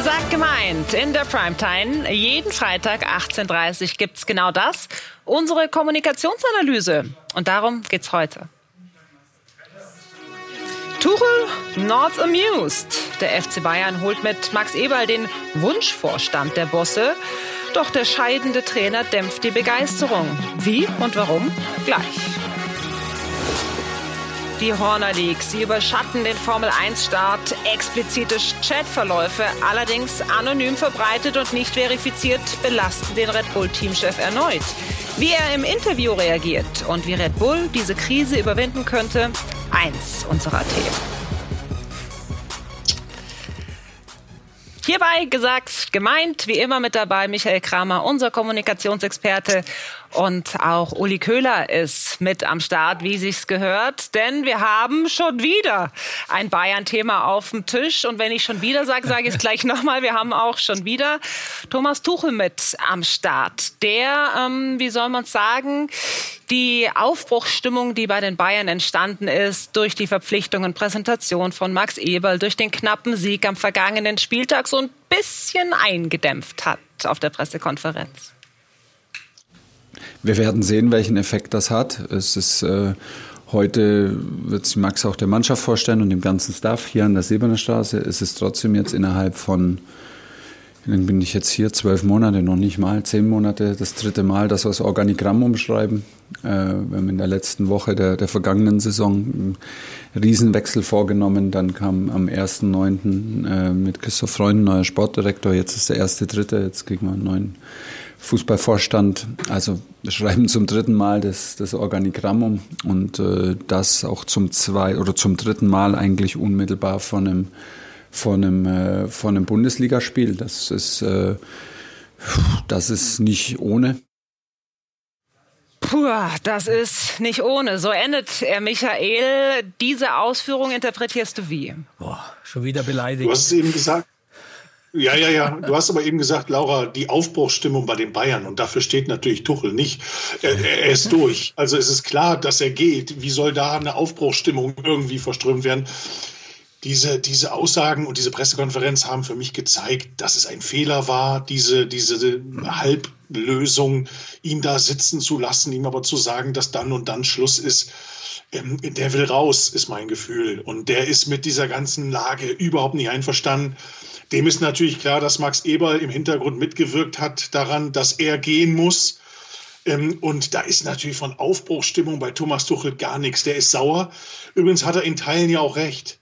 Gesagt, gemeint. In der Primetime. Jeden Freitag 18.30 Uhr gibt es genau das. Unsere Kommunikationsanalyse. Und darum geht's heute. Tuchel not amused. Der FC Bayern holt mit Max Eberl den Wunschvorstand der Bosse. Doch der scheidende Trainer dämpft die Begeisterung. Wie und warum? Gleich. Die Horner Leagues, sie überschatten den Formel-1-Start. Explizite Chatverläufe, allerdings anonym verbreitet und nicht verifiziert, belasten den Red Bull-Teamchef erneut. Wie er im Interview reagiert und wie Red Bull diese Krise überwinden könnte, eins unserer Themen. Hierbei gesagt, gemeint, wie immer mit dabei Michael Kramer, unser Kommunikationsexperte. Und auch Uli Köhler ist mit am Start, wie sich's gehört. Denn wir haben schon wieder ein Bayern-Thema auf dem Tisch. Und wenn ich schon wieder sage, sage ich es gleich nochmal. Wir haben auch schon wieder Thomas Tuchel mit am Start. Der, ähm, wie soll man sagen, die Aufbruchsstimmung, die bei den Bayern entstanden ist, durch die Verpflichtung und Präsentation von Max Eberl, durch den knappen Sieg am vergangenen Spieltag so ein bisschen eingedämpft hat auf der Pressekonferenz. Wir werden sehen, welchen Effekt das hat. Es ist äh, heute wird sich Max auch der Mannschaft vorstellen und dem ganzen Staff hier an der Silberner Straße. Es ist trotzdem jetzt innerhalb von dann bin ich jetzt hier zwölf Monate, noch nicht mal zehn Monate, das dritte Mal, dass wir das Organigramm umschreiben. Äh, wir haben in der letzten Woche der, der vergangenen Saison einen Riesenwechsel vorgenommen. Dann kam am 1.9. Äh, mit Christoph Freund neuer Sportdirektor. Jetzt ist der erste Dritte. Jetzt kriegen wir einen neuen Fußballvorstand. Also wir schreiben zum dritten Mal das, das Organigramm um und äh, das auch zum zwei oder zum dritten Mal eigentlich unmittelbar von einem von einem, äh, von einem Bundesligaspiel. Das ist, äh, das ist nicht ohne. Puh, das ist nicht ohne. So endet er, Michael. Diese Ausführung interpretierst du wie? Boah, schon wieder beleidigt. Du hast es eben gesagt. Ja, ja, ja. Du hast aber eben gesagt, Laura, die Aufbruchsstimmung bei den Bayern und dafür steht natürlich Tuchel nicht. Er, er, ist durch. Also es ist klar, dass er geht. Wie soll da eine Aufbruchsstimmung irgendwie verströmt werden? Diese, diese Aussagen und diese Pressekonferenz haben für mich gezeigt, dass es ein Fehler war, diese, diese Halblösung, ihn da sitzen zu lassen, ihm aber zu sagen, dass dann und dann Schluss ist. Ähm, der will raus, ist mein Gefühl. Und der ist mit dieser ganzen Lage überhaupt nicht einverstanden. Dem ist natürlich klar, dass Max Eberl im Hintergrund mitgewirkt hat daran, dass er gehen muss. Ähm, und da ist natürlich von Aufbruchstimmung bei Thomas Tuchel gar nichts. Der ist sauer. Übrigens hat er in Teilen ja auch recht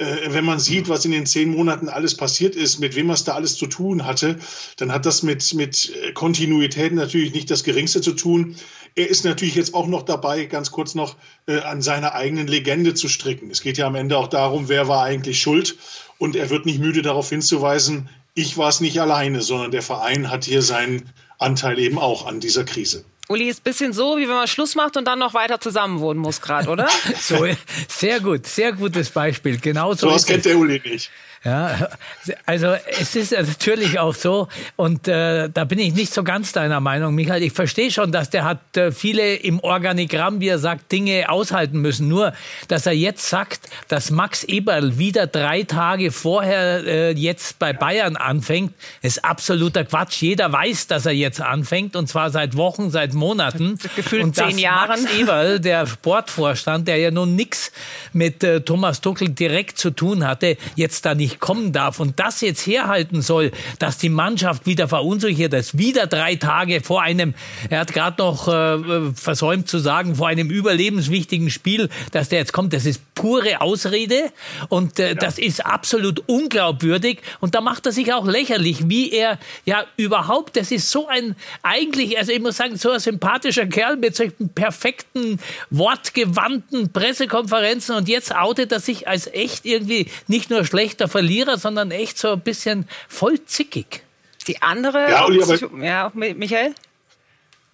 wenn man sieht, was in den zehn Monaten alles passiert ist, mit wem es da alles zu tun hatte, dann hat das mit, mit Kontinuität natürlich nicht das Geringste zu tun. Er ist natürlich jetzt auch noch dabei, ganz kurz noch äh, an seiner eigenen Legende zu stricken. Es geht ja am Ende auch darum, wer war eigentlich schuld. Und er wird nicht müde darauf hinzuweisen, ich war es nicht alleine, sondern der Verein hat hier seinen Anteil eben auch an dieser Krise. Uli ist ein bisschen so, wie wenn man Schluss macht und dann noch weiter zusammen wohnen muss gerade, oder? so, sehr gut, sehr gutes Beispiel. Genau so. So was kennt der Uli nicht. Ja, also es ist natürlich auch so, und äh, da bin ich nicht so ganz deiner Meinung, Michael. Ich verstehe schon, dass der hat äh, viele im Organigramm, wie er sagt, Dinge aushalten müssen. Nur, dass er jetzt sagt, dass Max Eberl wieder drei Tage vorher äh, jetzt bei Bayern anfängt, ist absoluter Quatsch. Jeder weiß, dass er jetzt anfängt, und zwar seit Wochen, seit Monaten. Gefühlt und zehn Jahren. Max Eberl, der Sportvorstand, der ja nun nichts mit äh, Thomas Tuchel direkt zu tun hatte, jetzt da nicht nicht kommen darf und das jetzt herhalten soll, dass die Mannschaft wieder verunsichert ist, wieder drei Tage vor einem, er hat gerade noch äh, versäumt zu sagen, vor einem überlebenswichtigen Spiel, dass der jetzt kommt, das ist pure Ausrede und äh, ja. das ist absolut unglaubwürdig und da macht er sich auch lächerlich, wie er ja überhaupt, das ist so ein eigentlich, also ich muss sagen, so ein sympathischer Kerl mit solchen perfekten, wortgewandten Pressekonferenzen und jetzt outet er sich als echt irgendwie nicht nur schlechter Verlierer, sondern echt so ein bisschen voll zickig. Die andere, ja, Uli, aber, ja Michael?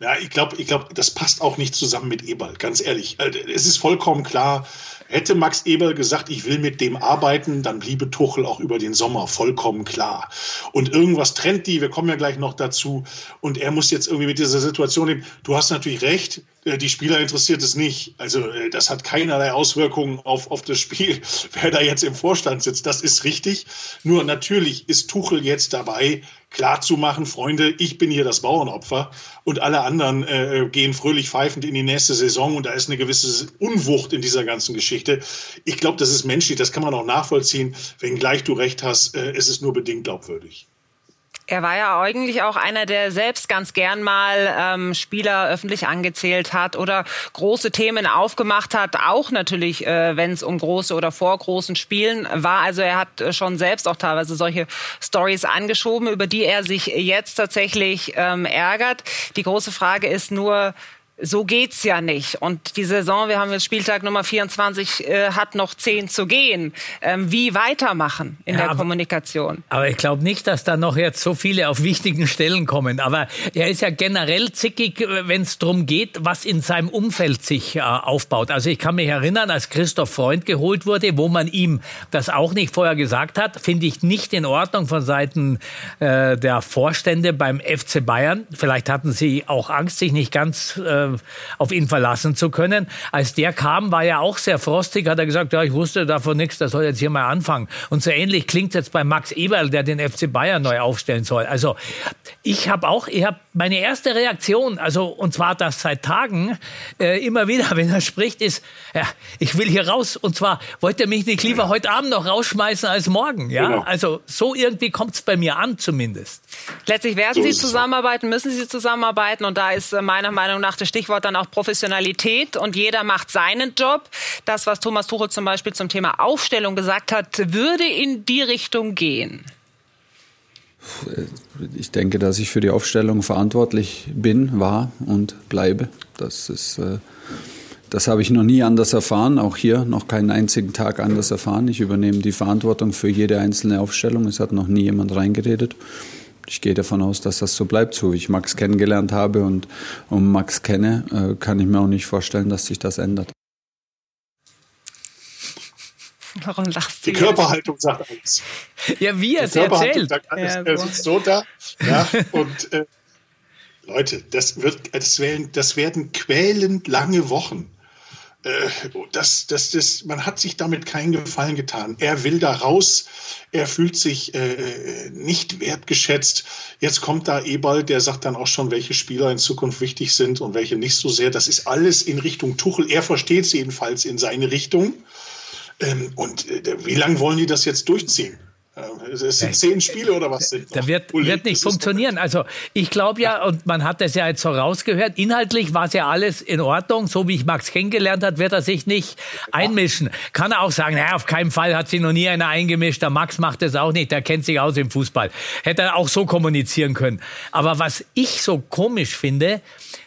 Ja, ich glaube, ich glaub, das passt auch nicht zusammen mit Eberl, ganz ehrlich. Äh, es ist vollkommen klar, hätte Max Eberl gesagt, ich will mit dem arbeiten, dann bliebe Tuchel auch über den Sommer vollkommen klar. Und irgendwas trennt die, wir kommen ja gleich noch dazu. Und er muss jetzt irgendwie mit dieser Situation leben. Du hast natürlich recht, die Spieler interessiert es nicht. Also äh, das hat keinerlei Auswirkungen auf, auf das Spiel, wer da jetzt im Vorstand sitzt. Das ist richtig. Nur natürlich ist Tuchel jetzt dabei, klar zu machen, Freunde, ich bin hier das Bauernopfer und alle anderen äh, gehen fröhlich pfeifend in die nächste Saison und da ist eine gewisse Unwucht in dieser ganzen Geschichte. Ich glaube, das ist menschlich, das kann man auch nachvollziehen. Wenngleich du recht hast, äh, es ist nur bedingt glaubwürdig. Er war ja eigentlich auch einer, der selbst ganz gern mal ähm, Spieler öffentlich angezählt hat oder große Themen aufgemacht hat, auch natürlich, äh, wenn es um große oder vor großen Spielen war. Also er hat äh, schon selbst auch teilweise solche Stories angeschoben, über die er sich jetzt tatsächlich ähm, ärgert. Die große Frage ist nur, so geht's ja nicht. Und die Saison, wir haben jetzt Spieltag Nummer 24, äh, hat noch zehn zu gehen. Ähm, wie weitermachen in ja, der aber, Kommunikation? Aber ich glaube nicht, dass da noch jetzt so viele auf wichtigen Stellen kommen. Aber er ist ja generell zickig, äh, wenn es darum geht, was in seinem Umfeld sich äh, aufbaut. Also ich kann mich erinnern, als Christoph Freund geholt wurde, wo man ihm das auch nicht vorher gesagt hat, finde ich nicht in Ordnung von Seiten äh, der Vorstände beim FC Bayern. Vielleicht hatten sie auch Angst, sich nicht ganz äh, äh, auf ihn verlassen zu können. Als der kam, war er auch sehr frostig, hat er gesagt, ja, ich wusste davon nichts, das soll jetzt hier mal anfangen. Und so ähnlich klingt es jetzt bei Max Eberl, der den FC Bayern neu aufstellen soll. Also ich habe auch, ich habe meine erste Reaktion, also und zwar das seit Tagen, äh, immer wieder, wenn er spricht, ist, ja, ich will hier raus. Und zwar wollte er mich nicht lieber heute Abend noch rausschmeißen als morgen. Ja, genau. also so irgendwie kommt es bei mir an zumindest. Letztlich werden so sie zusammenarbeiten, müssen sie zusammenarbeiten und da ist äh, meiner Meinung nach das Stichwort dann auch Professionalität und jeder macht seinen Job. Das, was Thomas Tuchel zum Beispiel zum Thema Aufstellung gesagt hat, würde in die Richtung gehen. Ich denke, dass ich für die Aufstellung verantwortlich bin, war und bleibe. Das ist, äh, das habe ich noch nie anders erfahren, auch hier noch keinen einzigen Tag anders erfahren. Ich übernehme die Verantwortung für jede einzelne Aufstellung. Es hat noch nie jemand reingeredet ich gehe davon aus, dass das so bleibt, so wie ich Max kennengelernt habe und, und Max kenne, äh, kann ich mir auch nicht vorstellen, dass sich das ändert. Warum lachst du? Die Körperhaltung sagt alles. Ja, wie er es erzählt. Sagt alles. Ja. Er sitzt so da. Ja, und äh, Leute, das, wird, das, werden, das werden quälend lange Wochen. Äh, das, das, das, man hat sich damit keinen Gefallen getan. Er will da raus, er fühlt sich äh, nicht wertgeschätzt. Jetzt kommt da Eberl, der sagt dann auch schon, welche Spieler in Zukunft wichtig sind und welche nicht so sehr. Das ist alles in Richtung Tuchel. Er versteht es jedenfalls in seine Richtung. Ähm, und äh, wie lange wollen die das jetzt durchziehen? Es sind zehn Spiele oder was sind Da wird, wird nicht funktionieren. Also ich glaube ja, und man hat das ja jetzt so rausgehört, inhaltlich war es ja alles in Ordnung. So wie ich Max kennengelernt hat, wird er sich nicht einmischen. Kann er auch sagen, naja, auf keinen Fall hat sich noch nie einer eingemischt. Der Max macht das auch nicht, der kennt sich aus im Fußball. Hätte er auch so kommunizieren können. Aber was ich so komisch finde,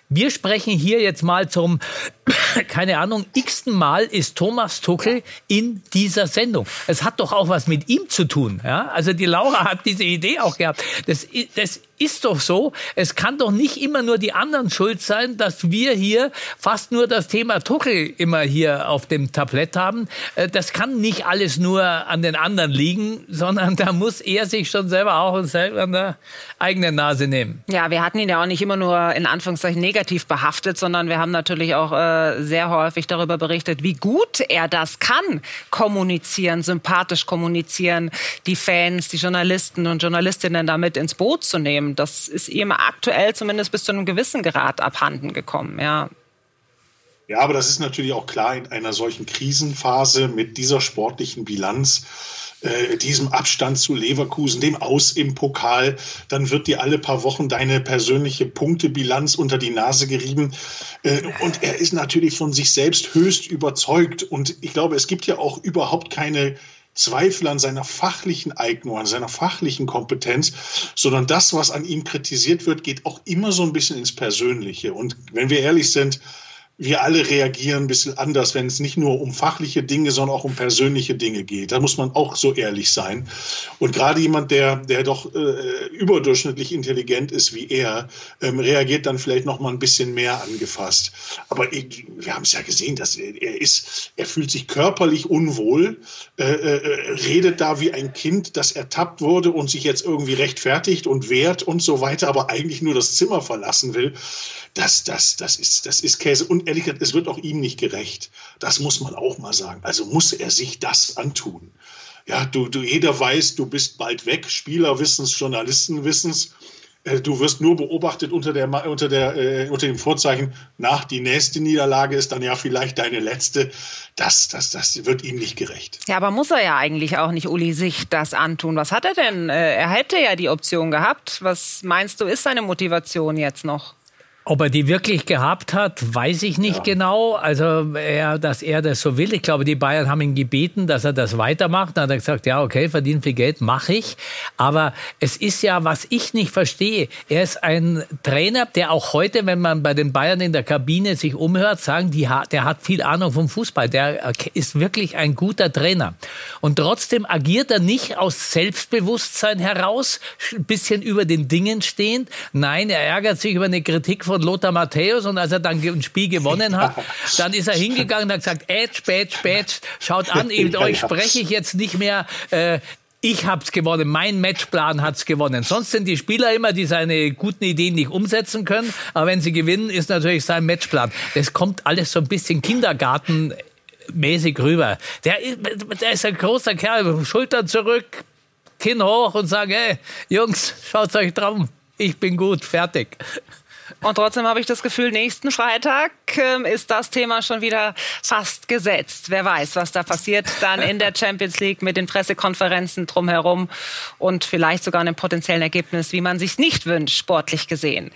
wir sprechen hier jetzt mal zum, keine Ahnung, x-ten Mal ist Thomas Tuchel in dieser Sendung. Es hat doch auch was mit ihm zu tun. Ja? Also die Laura hat diese Idee auch gehabt. Das, das ist doch so. Es kann doch nicht immer nur die anderen schuld sein, dass wir hier fast nur das Thema Tuchel immer hier auf dem Tablett haben. Äh, das kann nicht alles nur an den anderen liegen, sondern da muss er sich schon selber auch selber an der eigenen Nase nehmen. Ja, wir hatten ihn ja auch nicht immer nur in Anführungszeichen negativ behaftet, sondern wir haben natürlich auch äh, sehr häufig darüber berichtet, wie gut er das kann, kommunizieren, sympathisch kommunizieren, die Fans, die Journalisten und Journalistinnen damit ins Boot zu nehmen. Das ist ihm aktuell zumindest bis zu einem gewissen Grad abhanden gekommen, ja. Ja, aber das ist natürlich auch klar in einer solchen Krisenphase mit dieser sportlichen Bilanz, äh, diesem Abstand zu Leverkusen, dem Aus im Pokal, dann wird dir alle paar Wochen deine persönliche Punktebilanz unter die Nase gerieben. Äh, und er ist natürlich von sich selbst höchst überzeugt. Und ich glaube, es gibt ja auch überhaupt keine Zweifel an seiner fachlichen Eignung, an seiner fachlichen Kompetenz, sondern das, was an ihm kritisiert wird, geht auch immer so ein bisschen ins Persönliche. Und wenn wir ehrlich sind, wir alle reagieren ein bisschen anders, wenn es nicht nur um fachliche Dinge, sondern auch um persönliche Dinge geht. Da muss man auch so ehrlich sein. Und gerade jemand, der, der doch äh, überdurchschnittlich intelligent ist wie er, ähm, reagiert dann vielleicht noch mal ein bisschen mehr angefasst. Aber ich, wir haben es ja gesehen, dass er, er ist, er fühlt sich körperlich unwohl, äh, äh, redet da wie ein Kind, das ertappt wurde und sich jetzt irgendwie rechtfertigt und wehrt und so weiter, aber eigentlich nur das Zimmer verlassen will. Das, das, das ist, das ist Käse. Und ehrlich gesagt, es wird auch ihm nicht gerecht. Das muss man auch mal sagen. Also muss er sich das antun. Ja, du, du, jeder weiß, du bist bald weg. Spieler wissen es, Journalisten wissen es. Äh, du wirst nur beobachtet unter, der, unter, der, äh, unter dem Vorzeichen, nach die nächste Niederlage ist dann ja vielleicht deine letzte. Das, das, das wird ihm nicht gerecht. Ja, aber muss er ja eigentlich auch nicht, Uli, sich das antun. Was hat er denn? Äh, er hätte ja die Option gehabt. Was meinst du, ist seine Motivation jetzt noch? Ob er die wirklich gehabt hat, weiß ich nicht ja. genau. Also, er, dass er das so will. Ich glaube, die Bayern haben ihn gebeten, dass er das weitermacht. Dann hat er gesagt, ja, okay, verdient viel Geld, mache ich. Aber es ist ja, was ich nicht verstehe. Er ist ein Trainer, der auch heute, wenn man bei den Bayern in der Kabine sich umhört, sagen, die, der hat viel Ahnung vom Fußball. Der ist wirklich ein guter Trainer. Und trotzdem agiert er nicht aus Selbstbewusstsein heraus, ein bisschen über den Dingen stehend. Nein, er ärgert sich über eine Kritik von Lothar Matthäus und als er dann ein Spiel gewonnen hat, dann ist er hingegangen und hat gesagt, Edge, Badge, Badge, schaut an, mit euch spreche ich jetzt nicht mehr. Äh, ich hab's gewonnen, mein Matchplan hat's gewonnen. Sonst sind die Spieler immer, die seine guten Ideen nicht umsetzen können. Aber wenn sie gewinnen, ist natürlich sein Matchplan. Das kommt alles so ein bisschen Kindergartenmäßig rüber. Der, der ist ein großer Kerl, Schultern zurück, Kinn hoch und sagt, hey, Jungs, schaut euch drum. Ich bin gut, fertig. Und trotzdem habe ich das Gefühl, nächsten Freitag ist das Thema schon wieder fast gesetzt. Wer weiß, was da passiert dann in der Champions League mit den Pressekonferenzen drumherum und vielleicht sogar einem potenziellen Ergebnis, wie man sich nicht wünscht, sportlich gesehen.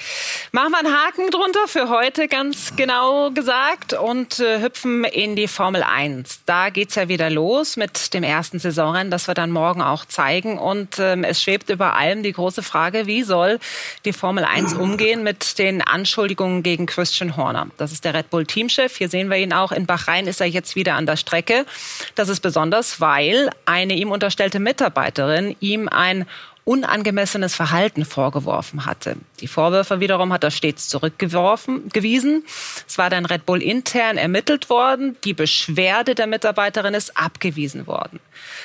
Machen wir einen Haken drunter für heute, ganz genau gesagt, und äh, hüpfen in die Formel 1. Da geht's ja wieder los mit dem ersten Saisonrennen, das wir dann morgen auch zeigen. Und ähm, es schwebt über allem die große Frage, wie soll die Formel 1 umgehen mit den Anschuldigungen gegen Christian Horner. Das ist der Red Bull Teamchef. Hier sehen wir ihn auch. In Bahrain ist er jetzt wieder an der Strecke. Das ist besonders, weil eine ihm unterstellte Mitarbeiterin ihm ein unangemessenes Verhalten vorgeworfen hatte. Die Vorwürfe wiederum hat er stets zurückgeworfen, gewiesen. Es war dann Red Bull intern ermittelt worden. Die Beschwerde der Mitarbeiterin ist abgewiesen worden.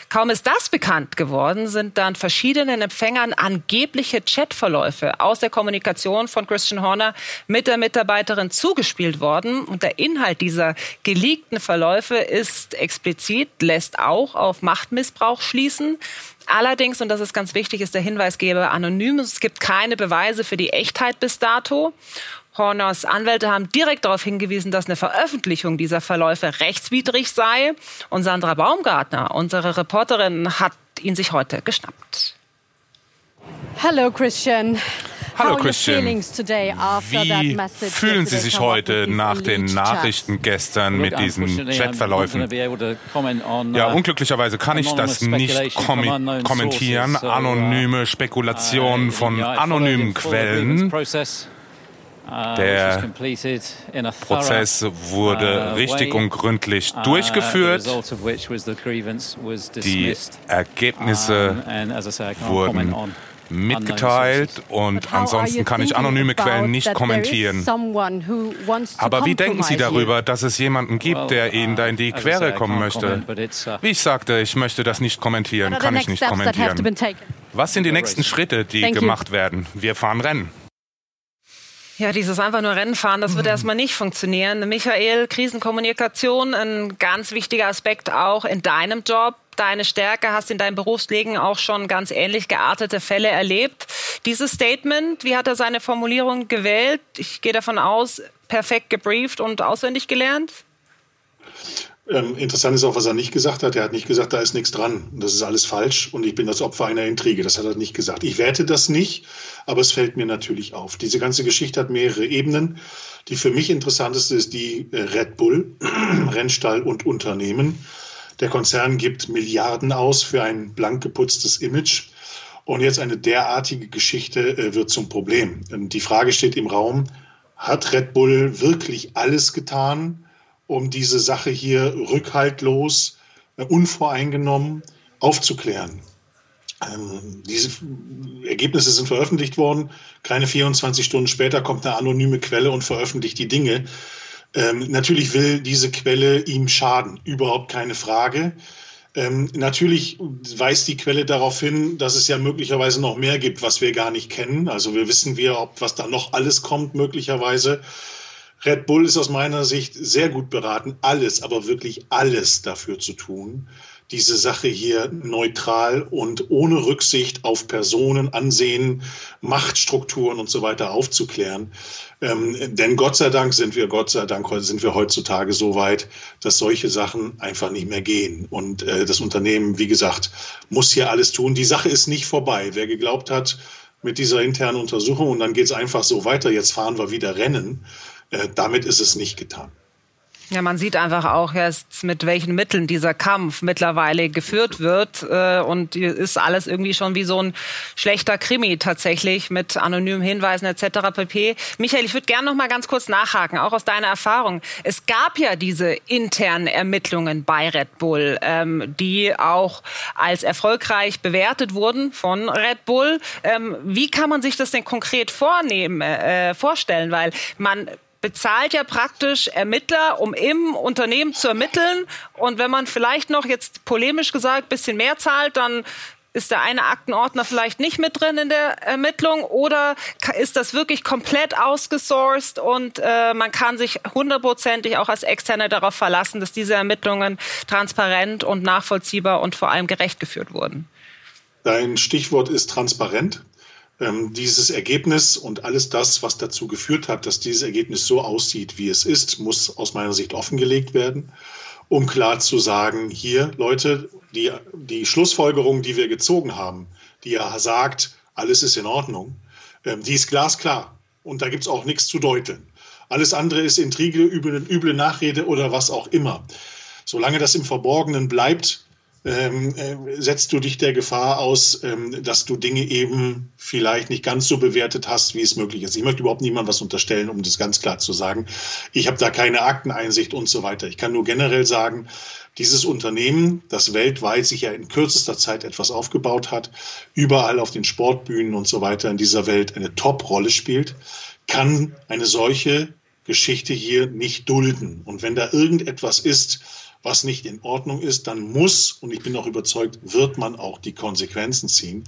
Kaum ist das bekannt geworden, sind dann verschiedenen Empfängern angebliche Chatverläufe aus der Kommunikation von Christian Horner mit der Mitarbeiterin zugespielt worden. Und der Inhalt dieser geleakten Verläufe ist explizit, lässt auch auf Machtmissbrauch schließen. Allerdings, und das ist ganz wichtig, ist der Hinweisgeber anonym. Es gibt keine Beweise für die Echtheit bis dato. Horners Anwälte haben direkt darauf hingewiesen, dass eine Veröffentlichung dieser Verläufe rechtswidrig sei. Und Sandra Baumgartner, unsere Reporterin, hat ihn sich heute geschnappt. Hallo Christian. Hallo Christian. Wie fühlen Sie sich heute nach den Nachrichten gestern mit diesen Chatverläufen? Ja, unglücklicherweise kann ich das nicht kom kommentieren. Anonyme Spekulationen von anonymen Quellen. Der Prozess wurde richtig und gründlich durchgeführt. Die Ergebnisse wurden mitgeteilt und ansonsten kann ich anonyme Quellen nicht kommentieren. Aber wie denken Sie darüber, dass es jemanden gibt, der Ihnen da in die Quere kommen möchte? Uh, wie ich sagte, ich möchte das nicht kommentieren, kann ich nicht kommentieren. Was sind die nächsten Schritte, die gemacht werden? Wir fahren Rennen. Ja, dieses einfach nur Rennen fahren, das wird mhm. erstmal nicht funktionieren. Michael, Krisenkommunikation, ein ganz wichtiger Aspekt auch in deinem Job deine Stärke, hast in deinem Berufsleben auch schon ganz ähnlich geartete Fälle erlebt. Dieses Statement, wie hat er seine Formulierung gewählt? Ich gehe davon aus, perfekt gebrieft und auswendig gelernt? Ähm, interessant ist auch, was er nicht gesagt hat. Er hat nicht gesagt, da ist nichts dran. Das ist alles falsch und ich bin das Opfer einer Intrige. Das hat er nicht gesagt. Ich werte das nicht, aber es fällt mir natürlich auf. Diese ganze Geschichte hat mehrere Ebenen. Die für mich interessanteste ist die äh, Red Bull, Rennstall und Unternehmen. Der Konzern gibt Milliarden aus für ein blank geputztes Image. Und jetzt eine derartige Geschichte äh, wird zum Problem. Die Frage steht im Raum, hat Red Bull wirklich alles getan, um diese Sache hier rückhaltlos, äh, unvoreingenommen aufzuklären. Ähm, diese Ergebnisse sind veröffentlicht worden. Keine 24 Stunden später kommt eine anonyme Quelle und veröffentlicht die Dinge. Ähm, natürlich will diese Quelle ihm schaden, überhaupt keine Frage. Ähm, natürlich weist die Quelle darauf hin, dass es ja möglicherweise noch mehr gibt, was wir gar nicht kennen. Also wir wissen wir, ob was da noch alles kommt, möglicherweise. Red Bull ist aus meiner Sicht sehr gut beraten, alles, aber wirklich alles dafür zu tun, diese Sache hier neutral und ohne Rücksicht auf Personen, Ansehen, Machtstrukturen und so weiter aufzuklären. Ähm, denn Gott sei Dank sind wir, Gott sei Dank sind wir heutzutage so weit, dass solche Sachen einfach nicht mehr gehen. Und äh, das Unternehmen, wie gesagt, muss hier alles tun. Die Sache ist nicht vorbei. Wer geglaubt hat, mit dieser internen Untersuchung und dann geht es einfach so weiter, jetzt fahren wir wieder Rennen, äh, damit ist es nicht getan. Ja, man sieht einfach auch jetzt, mit welchen Mitteln dieser Kampf mittlerweile geführt wird. Äh, und ist alles irgendwie schon wie so ein schlechter Krimi tatsächlich mit anonymen Hinweisen etc. pp. Michael, ich würde gerne noch mal ganz kurz nachhaken, auch aus deiner Erfahrung. Es gab ja diese internen Ermittlungen bei Red Bull, ähm, die auch als erfolgreich bewertet wurden von Red Bull. Ähm, wie kann man sich das denn konkret vornehmen, äh, vorstellen? Weil man bezahlt ja praktisch Ermittler, um im Unternehmen zu ermitteln. Und wenn man vielleicht noch jetzt polemisch gesagt bisschen mehr zahlt, dann ist der eine Aktenordner vielleicht nicht mit drin in der Ermittlung oder ist das wirklich komplett ausgesourced und äh, man kann sich hundertprozentig auch als Externe darauf verlassen, dass diese Ermittlungen transparent und nachvollziehbar und vor allem gerecht geführt wurden? Dein Stichwort ist transparent dieses Ergebnis und alles das, was dazu geführt hat, dass dieses Ergebnis so aussieht, wie es ist, muss aus meiner Sicht offengelegt werden, um klar zu sagen, hier, Leute, die, die Schlussfolgerung, die wir gezogen haben, die ja sagt, alles ist in Ordnung, ähm, die ist glasklar. Und da gibt es auch nichts zu deuteln. Alles andere ist Intrige, üble, üble Nachrede oder was auch immer. Solange das im Verborgenen bleibt, ähm, äh, setzt du dich der Gefahr aus, ähm, dass du Dinge eben vielleicht nicht ganz so bewertet hast, wie es möglich ist. Ich möchte überhaupt niemandem was unterstellen, um das ganz klar zu sagen. Ich habe da keine Akteneinsicht und so weiter. Ich kann nur generell sagen, dieses Unternehmen, das weltweit sich ja in kürzester Zeit etwas aufgebaut hat, überall auf den Sportbühnen und so weiter in dieser Welt eine Top-Rolle spielt, kann eine solche Geschichte hier nicht dulden. Und wenn da irgendetwas ist, was nicht in Ordnung ist, dann muss, und ich bin auch überzeugt, wird man auch die Konsequenzen ziehen.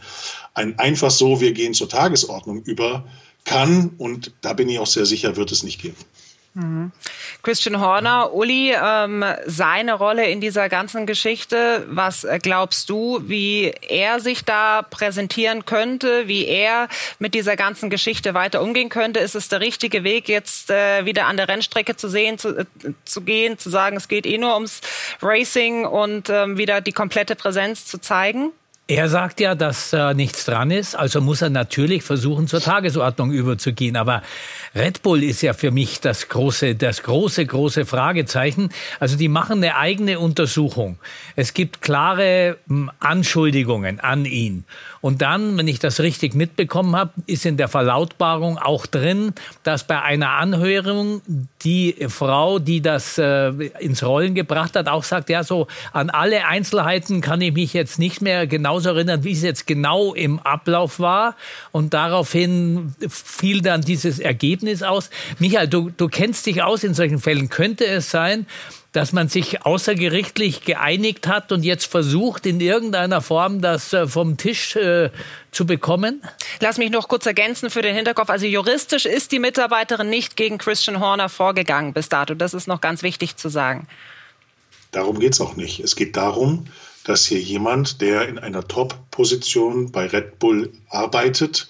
Ein einfach so, wir gehen zur Tagesordnung über, kann, und da bin ich auch sehr sicher, wird es nicht geben. Christian Horner, Uli, ähm, seine Rolle in dieser ganzen Geschichte, was glaubst du, wie er sich da präsentieren könnte, wie er mit dieser ganzen Geschichte weiter umgehen könnte? Ist es der richtige Weg, jetzt äh, wieder an der Rennstrecke zu sehen, zu, äh, zu gehen, zu sagen, es geht eh nur ums Racing und ähm, wieder die komplette Präsenz zu zeigen? Er sagt ja, dass äh, nichts dran ist, also muss er natürlich versuchen, zur Tagesordnung überzugehen. Aber Red Bull ist ja für mich das große, das große, große Fragezeichen. Also die machen eine eigene Untersuchung. Es gibt klare hm, Anschuldigungen an ihn. Und dann, wenn ich das richtig mitbekommen habe, ist in der Verlautbarung auch drin, dass bei einer Anhörung die Frau, die das äh, ins Rollen gebracht hat, auch sagt, ja, so an alle Einzelheiten kann ich mich jetzt nicht mehr genauso erinnern, wie es jetzt genau im Ablauf war. Und daraufhin fiel dann dieses Ergebnis aus. Michael, du, du kennst dich aus in solchen Fällen. Könnte es sein, dass man sich außergerichtlich geeinigt hat und jetzt versucht, in irgendeiner Form das äh, vom Tisch äh, zu bekommen? Lass mich noch kurz ergänzen für den Hinterkopf. Also juristisch ist die Mitarbeiterin nicht gegen Christian Horner vorgegangen bis dato. Das ist noch ganz wichtig zu sagen. Darum geht es auch nicht. Es geht darum, dass hier jemand, der in einer Top-Position bei Red Bull arbeitet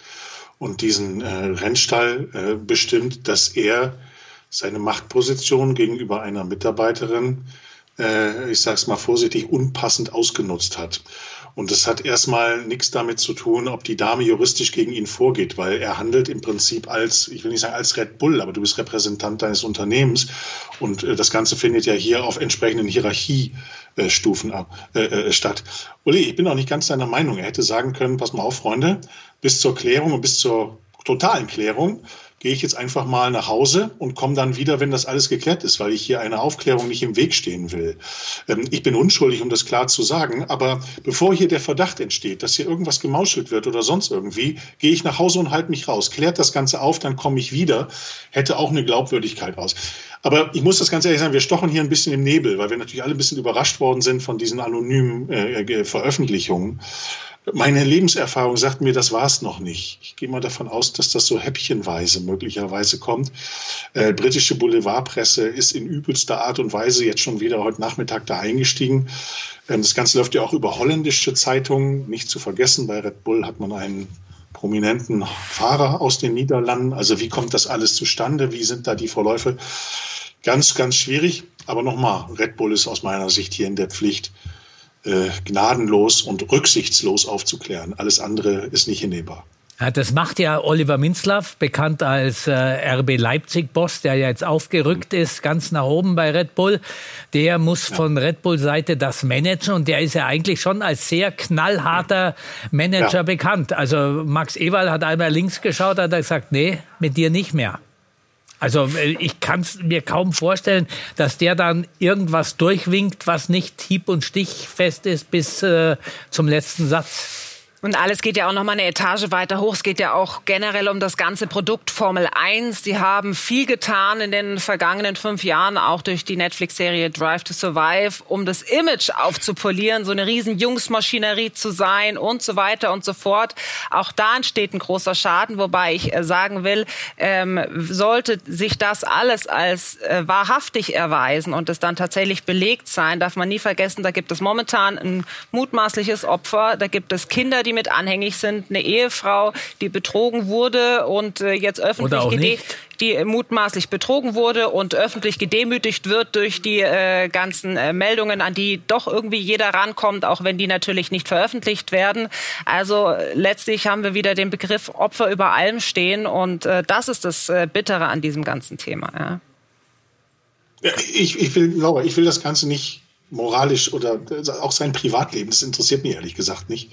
und diesen äh, Rennstall äh, bestimmt, dass er seine Machtposition gegenüber einer Mitarbeiterin, äh, ich sage es mal vorsichtig, unpassend ausgenutzt hat. Und das hat erstmal nichts damit zu tun, ob die Dame juristisch gegen ihn vorgeht, weil er handelt im Prinzip als, ich will nicht sagen als Red Bull, aber du bist Repräsentant deines Unternehmens. Und äh, das Ganze findet ja hier auf entsprechenden Hierarchiestufen äh, äh, statt. Uli, ich bin auch nicht ganz deiner Meinung. Er hätte sagen können, pass mal auf, Freunde, bis zur Klärung und bis zur totalen Klärung gehe ich jetzt einfach mal nach Hause und komme dann wieder, wenn das alles geklärt ist, weil ich hier einer Aufklärung nicht im Weg stehen will. Ähm, ich bin unschuldig, um das klar zu sagen, aber bevor hier der Verdacht entsteht, dass hier irgendwas gemauschelt wird oder sonst irgendwie, gehe ich nach Hause und halte mich raus. Klärt das Ganze auf, dann komme ich wieder. Hätte auch eine Glaubwürdigkeit aus. Aber ich muss das ganz ehrlich sagen, wir stochen hier ein bisschen im Nebel, weil wir natürlich alle ein bisschen überrascht worden sind von diesen anonymen äh, Veröffentlichungen. Meine Lebenserfahrung sagt mir, das war es noch nicht. Ich gehe mal davon aus, dass das so häppchenweise möglicherweise kommt. Äh, britische Boulevardpresse ist in übelster Art und Weise jetzt schon wieder heute Nachmittag da eingestiegen. Ähm, das Ganze läuft ja auch über holländische Zeitungen. Nicht zu vergessen, bei Red Bull hat man einen prominenten Fahrer aus den Niederlanden. Also wie kommt das alles zustande? Wie sind da die Verläufe? Ganz, ganz schwierig. Aber nochmal, Red Bull ist aus meiner Sicht hier in der Pflicht, äh, gnadenlos und rücksichtslos aufzuklären. Alles andere ist nicht hinnehmbar. Ja, das macht ja Oliver Minzlaff, bekannt als äh, RB Leipzig-Boss, der ja jetzt aufgerückt ist, ganz nach oben bei Red Bull. Der muss ja. von Red Bull-Seite das managen und der ist ja eigentlich schon als sehr knallharter Manager ja. bekannt. Also Max Ewald hat einmal links geschaut, hat er gesagt, nee, mit dir nicht mehr. Also äh, ich kann es mir kaum vorstellen, dass der dann irgendwas durchwinkt, was nicht hieb- und stichfest ist bis äh, zum letzten Satz. Und alles geht ja auch noch mal eine Etage weiter hoch. Es geht ja auch generell um das ganze Produkt Formel 1. Die haben viel getan in den vergangenen fünf Jahren, auch durch die Netflix-Serie Drive to Survive, um das Image aufzupolieren, so eine riesen Jungsmaschinerie zu sein und so weiter und so fort. Auch da entsteht ein großer Schaden, wobei ich äh, sagen will, ähm, sollte sich das alles als äh, wahrhaftig erweisen und es dann tatsächlich belegt sein, darf man nie vergessen, da gibt es momentan ein mutmaßliches Opfer, da gibt es Kinder, die die mit anhängig sind, eine Ehefrau, die betrogen wurde und äh, jetzt öffentlich die mutmaßlich betrogen wurde und öffentlich gedemütigt wird durch die äh, ganzen äh, Meldungen, an die doch irgendwie jeder rankommt, auch wenn die natürlich nicht veröffentlicht werden. Also letztlich haben wir wieder den Begriff Opfer über allem stehen und äh, das ist das äh, Bittere an diesem ganzen Thema. Ja. Ja, ich, ich, will, Laura, ich will das Ganze nicht moralisch oder auch sein Privatleben, das interessiert mich ehrlich gesagt nicht.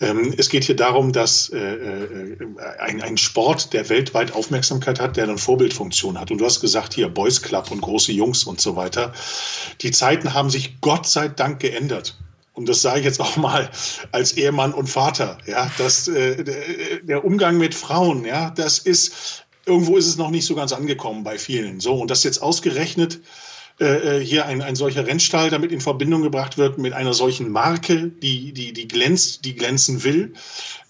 Ähm, es geht hier darum, dass äh, äh, ein, ein Sport, der weltweit Aufmerksamkeit hat, der eine Vorbildfunktion hat. Und du hast gesagt, hier Boys Club und große Jungs und so weiter. Die Zeiten haben sich Gott sei Dank geändert und das sage ich jetzt auch mal als Ehemann und Vater, ja, dass äh, der Umgang mit Frauen, ja, das ist irgendwo ist es noch nicht so ganz angekommen bei vielen. So und das jetzt ausgerechnet äh, äh, hier ein, ein solcher Rennstall damit in Verbindung gebracht wird mit einer solchen Marke, die, die, die glänzt, die glänzen will.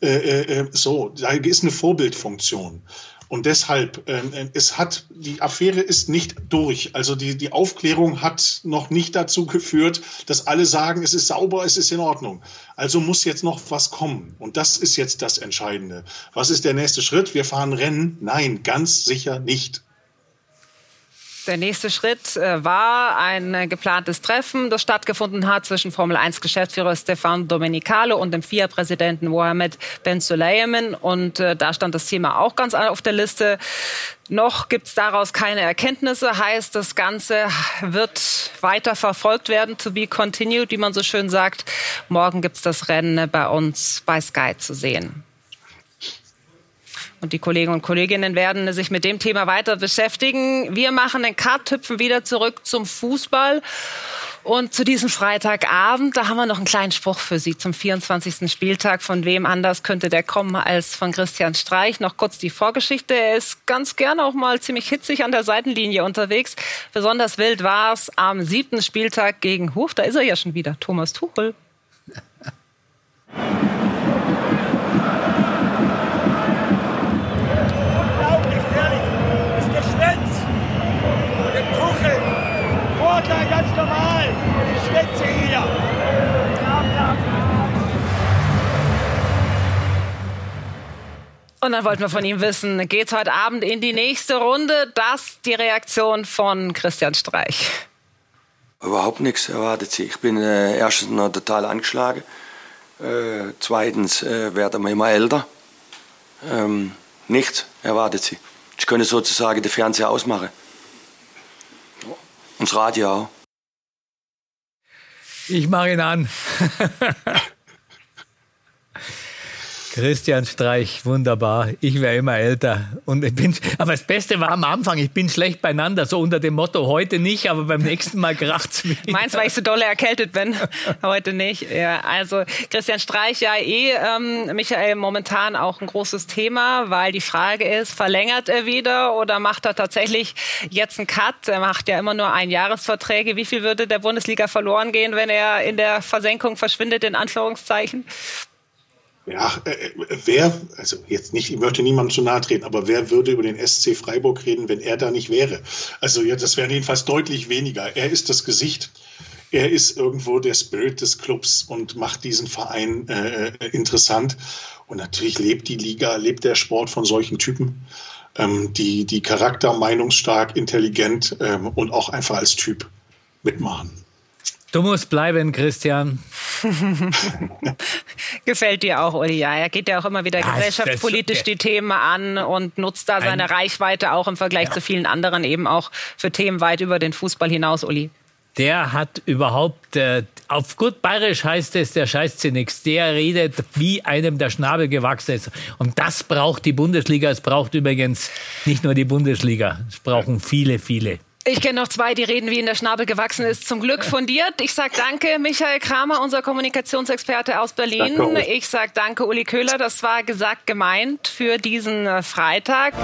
Äh, äh, äh so, da ist eine Vorbildfunktion. Und deshalb, äh, es hat, die Affäre ist nicht durch. Also die, die Aufklärung hat noch nicht dazu geführt, dass alle sagen, es ist sauber, es ist in Ordnung. Also muss jetzt noch was kommen. Und das ist jetzt das Entscheidende. Was ist der nächste Schritt? Wir fahren Rennen? Nein, ganz sicher nicht. Der nächste Schritt äh, war ein äh, geplantes Treffen, das stattgefunden hat zwischen Formel 1 Geschäftsführer Stefan Domenicalo und dem FIA-Präsidenten Mohamed Ben Sulayman. Und äh, da stand das Thema auch ganz auf der Liste. Noch gibt es daraus keine Erkenntnisse, heißt, das Ganze wird weiter verfolgt werden, to be continued, wie man so schön sagt. Morgen gibt es das Rennen bei uns bei Sky zu sehen. Und die Kollegen und Kolleginnen werden sich mit dem Thema weiter beschäftigen. Wir machen den Cut, hüpfen wieder zurück zum Fußball. Und zu diesem Freitagabend, da haben wir noch einen kleinen Spruch für Sie zum 24. Spieltag. Von wem anders könnte der kommen als von Christian Streich? Noch kurz die Vorgeschichte. Er ist ganz gerne auch mal ziemlich hitzig an der Seitenlinie unterwegs. Besonders wild war es am siebten Spieltag gegen Huf. Da ist er ja schon wieder, Thomas Tuchel. Und dann wollten wir von ihm wissen, geht's heute Abend in die nächste Runde? Das die Reaktion von Christian Streich. Überhaupt nichts erwartet sie. Ich bin äh, erstens noch total angeschlagen. Äh, zweitens äh, werden wir immer älter. Ähm, nichts erwartet sie. Ich könnte sozusagen den Fernseher ausmachen. Und das Radio auch. Ich mache ihn an. Christian Streich, wunderbar. Ich wäre immer älter. Und ich bin, aber das Beste war am Anfang, ich bin schlecht beieinander, so unter dem Motto, heute nicht, aber beim nächsten Mal kracht's mich. Meinst weil ich so dolle erkältet bin? heute nicht. Ja, also Christian Streich, ja eh, ähm, Michael, momentan auch ein großes Thema, weil die Frage ist, verlängert er wieder oder macht er tatsächlich jetzt einen Cut? Er macht ja immer nur Einjahresverträge. Wie viel würde der Bundesliga verloren gehen, wenn er in der Versenkung verschwindet, in Anführungszeichen? Ja, äh, äh, wer, also jetzt nicht, ich möchte niemandem zu nahe treten, aber wer würde über den SC Freiburg reden, wenn er da nicht wäre? Also ja, das wären jedenfalls deutlich weniger. Er ist das Gesicht, er ist irgendwo der Spirit des Clubs und macht diesen Verein äh, interessant. Und natürlich lebt die Liga, lebt der Sport von solchen Typen, ähm, die, die Charakter meinungsstark, intelligent ähm, und auch einfach als Typ mitmachen. Du musst bleiben, Christian. Gefällt dir auch, Uli. Ja, er geht ja auch immer wieder ja, gesellschaftspolitisch die Themen an und nutzt da seine Reichweite auch im Vergleich ja. zu vielen anderen eben auch für Themen weit über den Fußball hinaus, Uli. Der hat überhaupt, äh, auf gut bayerisch heißt es, der scheißt sie nichts. Der redet, wie einem der Schnabel gewachsen ist. Und das braucht die Bundesliga. Es braucht übrigens nicht nur die Bundesliga. Es brauchen viele, viele. Ich kenne noch zwei, die reden, wie in der Schnabel gewachsen ist. Zum Glück fundiert. Ich sage danke, Michael Kramer, unser Kommunikationsexperte aus Berlin. Ich sage danke, Uli Köhler. Das war gesagt gemeint für diesen äh, Freitag.